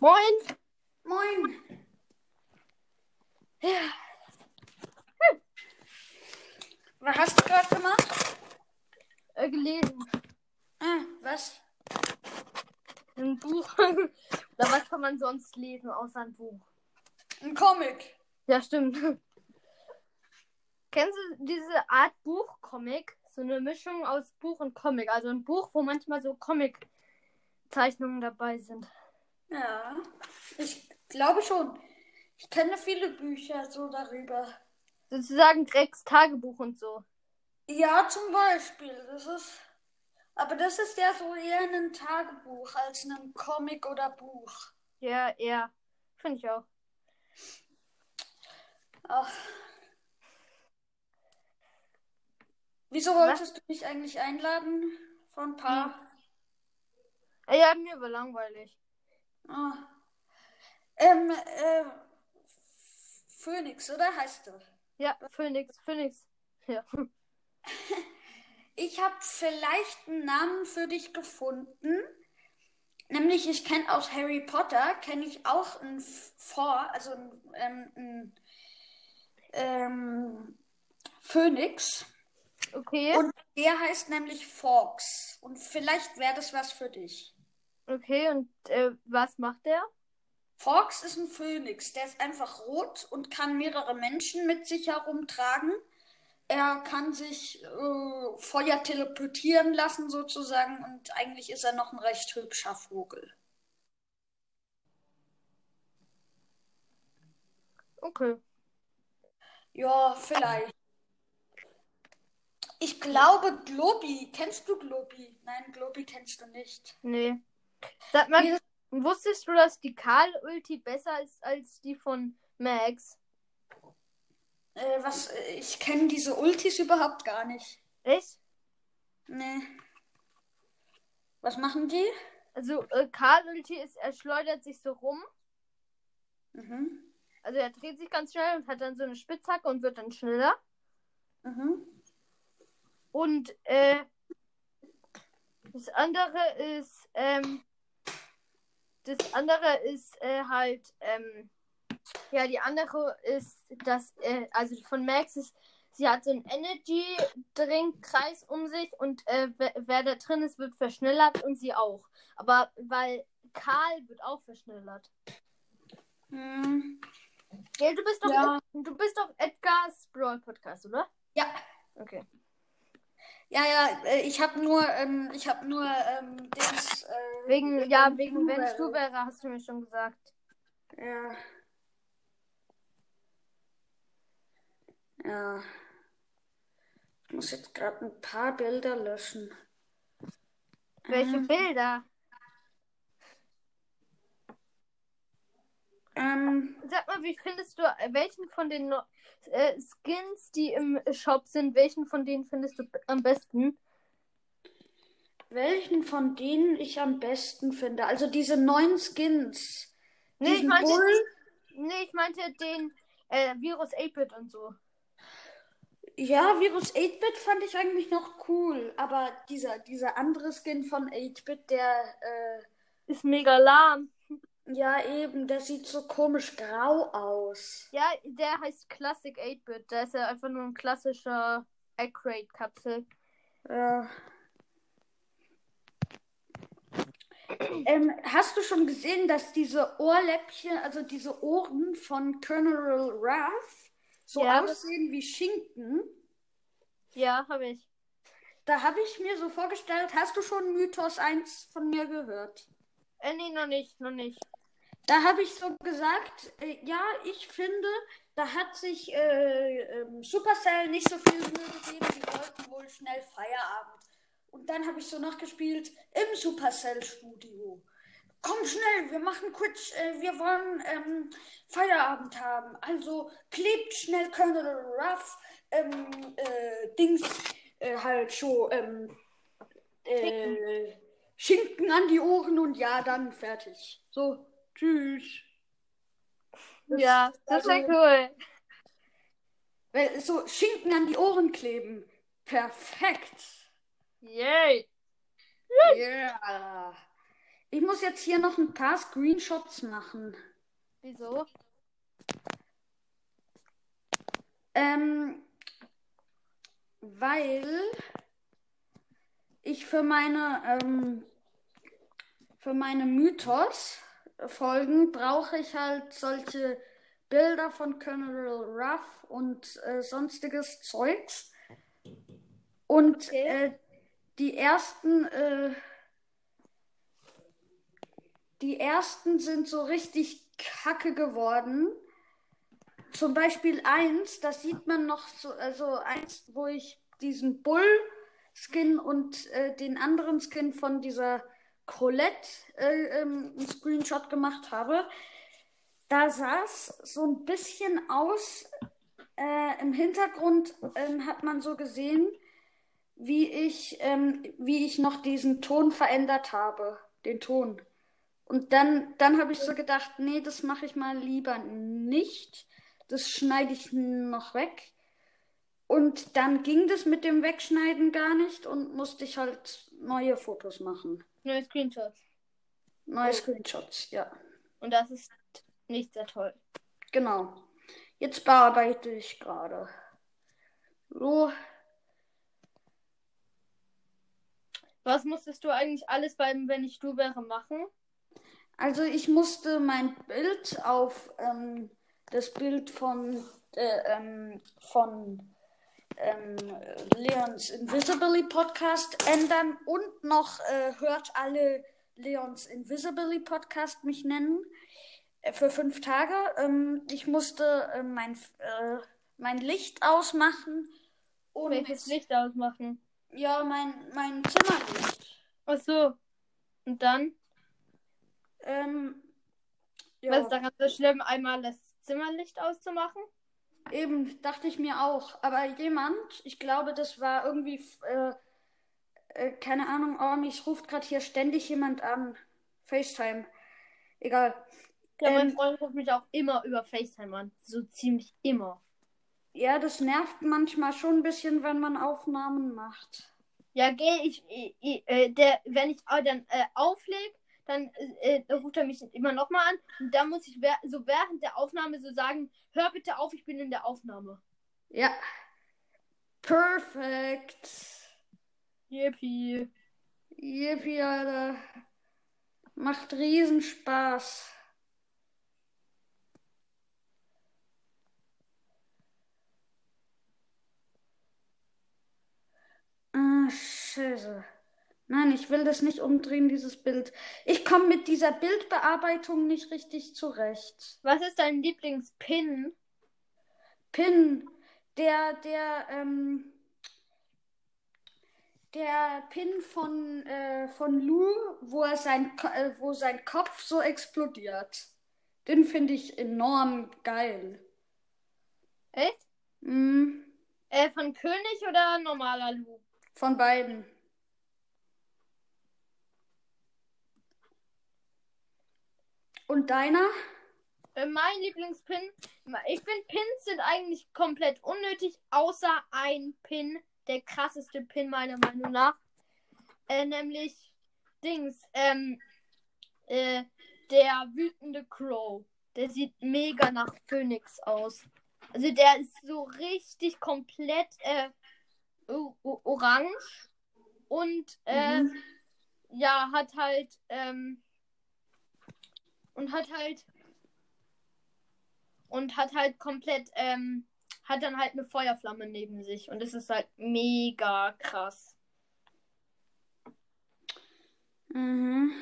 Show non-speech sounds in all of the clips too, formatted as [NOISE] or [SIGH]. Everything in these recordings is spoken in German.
Moin! Moin. Ja, Was hast du gerade gemacht? äh, gelesen. Ah, was? Ein Buch. [LAUGHS] Oder was kann man sonst lesen außer ein Buch? Ein Comic. Ja, stimmt. Kennst du diese Art Buch-Comic? So eine Mischung aus Buch und Comic. Also ein Buch, wo manchmal so Comic-Zeichnungen dabei sind. Ja, ich glaube schon. Ich kenne viele Bücher so darüber. Sozusagen Drecks Tagebuch und so. Ja, zum Beispiel. Das ist. Aber das ist ja so eher ein Tagebuch als ein Comic oder Buch. Ja, eher. Finde ich auch. Ach. Wieso wolltest du mich eigentlich einladen? Vor ein paar. Äh, Ja, mir war langweilig. Ah. Ähm, äh. Phoenix, oder heißt du? Ja, Phoenix, Phoenix. Ja. [LAUGHS] Ich habe vielleicht einen Namen für dich gefunden. Nämlich, ich kenne aus Harry Potter, kenne ich auch ein Vor, also ein, ähm, ein ähm, Phönix. Okay. Und der heißt nämlich Fox. Und vielleicht wäre das was für dich. Okay, und äh, was macht der? Fox ist ein Phönix. Der ist einfach rot und kann mehrere Menschen mit sich herumtragen. Er kann sich äh, Feuer teleportieren lassen sozusagen und eigentlich ist er noch ein recht hübscher Vogel. Okay. Ja, vielleicht. Ich glaube Globi. Kennst du Globi? Nein, Globi kennst du nicht. Nee. Sag mal, wusstest du, dass die Karl-Ulti besser ist als die von Max? Äh, was? äh, Ich kenne diese Ultis überhaupt gar nicht. Echt? Nee. Was machen die? Also, äh, Karl-Ulti ist, er schleudert sich so rum. Mhm. Also, er dreht sich ganz schnell und hat dann so eine Spitzhacke und wird dann schneller. Mhm. Und, äh, das andere ist, ähm, das andere ist äh, halt, ähm, ja, die andere ist, dass, äh, also von Max ist, sie hat so einen Energy-Drink-Kreis um sich und äh, wer, wer da drin ist, wird verschnellert und sie auch. Aber weil Karl wird auch verschnellert. Hm. Ja, du bist doch, Ja. du bist doch Edgar's Brawl Podcast, oder? Ja. Okay. Ja, ja, äh, ich habe nur, ähm, ich habe nur, ähm, Dings, äh, Wegen, ja, wegen wenn Blueberry. du wäre, hast du mir schon gesagt. Ja. Ja. Ich muss jetzt gerade ein paar Bilder löschen. Welche Mhm. Bilder? Ähm, Sag mal, wie findest du, äh, welchen von den no- äh, Skins, die im Shop sind, welchen von denen findest du am besten? welchen von denen ich am besten finde? Also diese neuen Skins. Nee, ich meinte, Bull. nee, ich meinte den äh, Virus 8-Bit und so. Ja, Virus 8-Bit fand ich eigentlich noch cool. Aber dieser, dieser andere Skin von 8-Bit, der, äh, Ist mega lahm. Ja eben, der sieht so komisch grau aus. Ja, der heißt Classic 8-Bit. Da ist er einfach nur ein klassischer Accurate-Kapsel. Ja. Ähm, hast du schon gesehen, dass diese Ohrläppchen, also diese Ohren von Colonel Wrath so Ja. aussehen wie Schinken? Ja, habe ich. Da habe ich mir so vorgestellt, hast du schon Mythos 1 von mir gehört? Äh, nee, noch nicht, noch nicht. Da habe ich so gesagt, äh, ja, ich finde, da hat sich äh, ähm, Supercell nicht so viel Mühe gegeben, die wollten wohl schnell Feierabend. Und dann habe ich so nachgespielt im Supercell-Studio. Komm schnell, wir machen kurz, äh, wir wollen ähm, Feierabend haben. Also klebt schnell Colonel Ruff, ähm, äh, Dings, äh, halt schon, ähm, äh, Schinken an die Ohren und ja, dann fertig. So, tschüss. Das- ja, das wäre also- cool. Weil so Schinken an die Ohren kleben. Perfekt. Yay. Ja. Ich muss jetzt hier noch ein paar Screenshots machen. Wieso? Ähm, weil ich für meine ähm, für meine Mythos-Folgen brauche ich halt solche Bilder von Colonel Ruff und äh, sonstiges Zeugs. Und Okay. äh, die ersten äh, die ersten sind so richtig kacke geworden. Zum Beispiel eins, das sieht man noch so, also eins, wo ich diesen Bull-Skin und äh, den anderen Skin von dieser Colette äh, ähm, einen Screenshot gemacht habe. Da sah es so ein bisschen aus. Äh, Im Hintergrund ähm, hat man so gesehen, wie ich, ähm, wie ich noch diesen Ton verändert habe. Den Ton. Und dann, dann habe ich so gedacht, nee, das mache ich mal lieber nicht. Das schneide ich noch weg. Und dann ging das mit dem Wegschneiden gar nicht und musste ich halt neue Fotos machen. Neue Screenshots. Neue Oh. Screenshots, ja. Und das ist nicht sehr toll. Genau. Jetzt bearbeite ich gerade. So, Was musstest du eigentlich alles beim Wenn ich du wäre machen? also ich musste mein Bild auf ähm, das Bild von, äh, ähm, von ähm, Leons Invisibly Podcast ändern und noch äh, hört alle Leons Invisibly Podcast mich nennen äh, für fünf Tage. Ähm, ich musste äh, mein, äh, mein Licht ausmachen und Welches Licht ausmachen? ja mein mein Zimmerlicht. Ach so. Und dann? Ähm, ja. Was ist daran so schlimm, einmal das Zimmerlicht auszumachen? Eben, dachte ich mir auch. Aber jemand, ich glaube, das war irgendwie, äh, äh, keine Ahnung, oh, mich ruft gerade hier ständig jemand an. FaceTime. Egal. Ja, mein Ähm, Freund ruft mich auch immer über FaceTime an. So ziemlich immer. Ja, das nervt manchmal schon ein bisschen, wenn man Aufnahmen macht. Ja, geh, ich, ich, ich äh, der, wenn ich äh, dann äh, auflege, dann äh, äh, ruft er mich immer nochmal an. Und dann muss ich so während der Aufnahme so sagen, hör bitte auf, ich bin in der Aufnahme. Ja. Perfekt. Yippie. Yippie, Alter. Macht riesen Spaß. Ah, Scheiße. Nein, ich will das nicht umdrehen, dieses Bild. Ich komme mit dieser Bildbearbeitung nicht richtig zurecht. Was ist dein Lieblingspin? Pin, der, der, ähm, der Pin von, äh, von Lou, wo er sein, äh, wo sein Kopf so explodiert. Den finde ich enorm geil. Echt? Mm, Äh, von König oder normaler Lu? von beiden. Und deiner? Äh, mein Lieblingspin. Ich finde, Pins sind eigentlich komplett unnötig, außer ein Pin, der krasseste Pin meiner Meinung nach. Äh, nämlich Dings, ähm, äh, der wütende Crow. Der sieht mega nach Phoenix aus. Also der ist so richtig komplett äh, orange und äh, Mhm. ja, hat halt, ähm, und hat halt, und hat halt komplett, ähm, hat dann halt eine Feuerflamme neben sich und es ist halt mega krass. Mhm.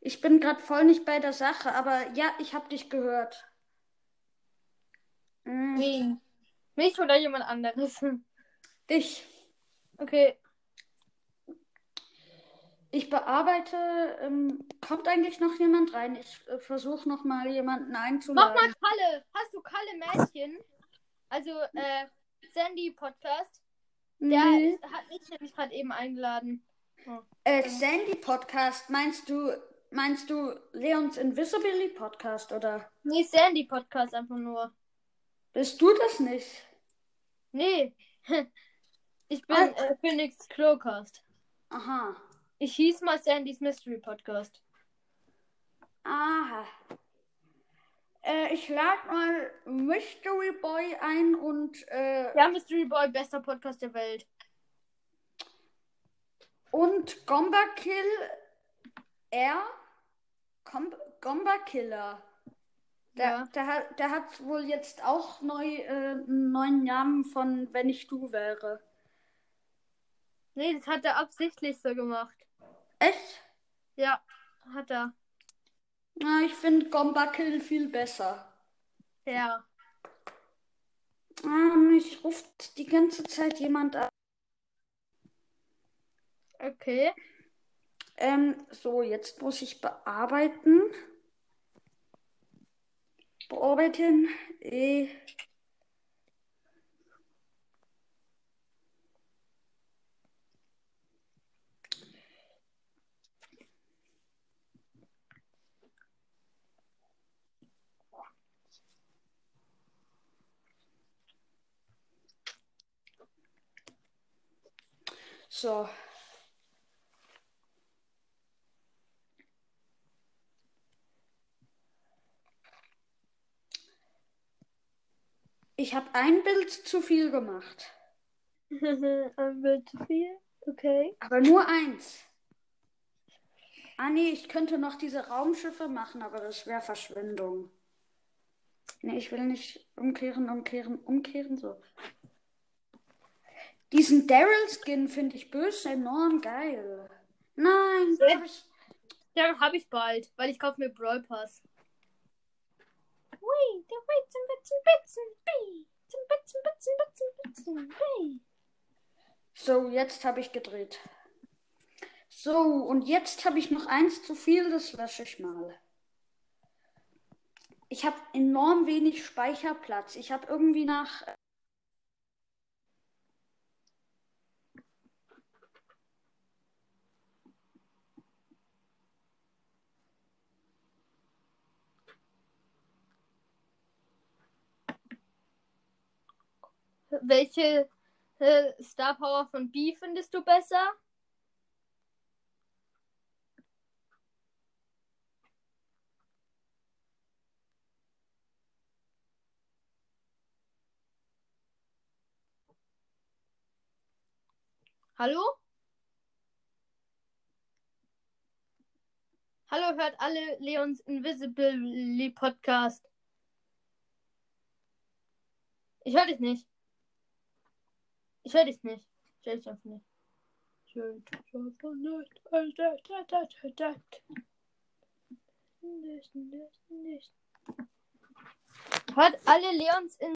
Ich bin gerade voll nicht bei der Sache, aber ja, ich habe dich gehört. Mhm. Wen? Mich oder jemand anderes? Dich. Okay. Ich bearbeite. Ähm, kommt eigentlich noch jemand rein? Ich äh, versuche noch mal jemanden Mach einzuladen. mal Kalle. Hast du Kalle Mädchen? Also, äh, Sandy Podcast. Der Nee. ist, hat mich nämlich gerade eben eingeladen. Äh, Sandy Podcast, meinst du, meinst du Leons Invisibly Podcast oder Nee, Sandy Podcast einfach nur. bist du das nicht? Nee. [LAUGHS] Ich bin Ah. äh, Phoenix Clocast. Aha. Ich hieß mal Sandys Mystery Podcast. Aha. Äh, ich lade mal Mystery Boy ein und äh, Ja, Mystery Boy, bester Podcast der Welt. und Gomba Kill R. Com Gomba Killer. Der, Ja. der, hat, der hat wohl jetzt auch neu, äh, einen neuen Namen von Wenn ich du wäre. Nee, das hat er absichtlich so gemacht. Echt? Ja, hat er. Na, ich finde Gomba Kill viel besser. Ja. Ah, mich ruft die ganze Zeit jemand an. Okay. Ähm, so, jetzt muss ich bearbeiten. Bearbeiten. Eh. So. Ich habe ein Bild zu viel gemacht. [LAUGHS] Ein Bild zu viel? Okay. Aber nur eins. Ah nee, ich könnte noch diese Raumschiffe machen, aber das wäre Verschwendung. Nee, ich will nicht umkehren, umkehren, umkehren, so. Diesen Daryl-Skin finde ich böse enorm geil. Nein, Ja. hab ich. Ja, habe ich bald, weil ich kaufe mir Brawl Pass. Ui, der Weizen, Bitzen, Bitzen, Bee. Zum Bitzen, Bitzen, Bitzen, Bitzen, Bee. So, jetzt habe ich gedreht. So, und jetzt habe ich noch eins zu viel, das lösche ich mal. Ich habe enorm wenig Speicherplatz. Ich habe irgendwie nach. Welche äh, Star Power von B findest du besser? Hallo? Hallo, hört alle Leons Invisible Podcast. Ich höre dich nicht. Ich höre dich nicht. Ich höre dich einfach nicht. Ich höre dich einfach nicht. Nicht, nicht, nicht. Hört alle Leons in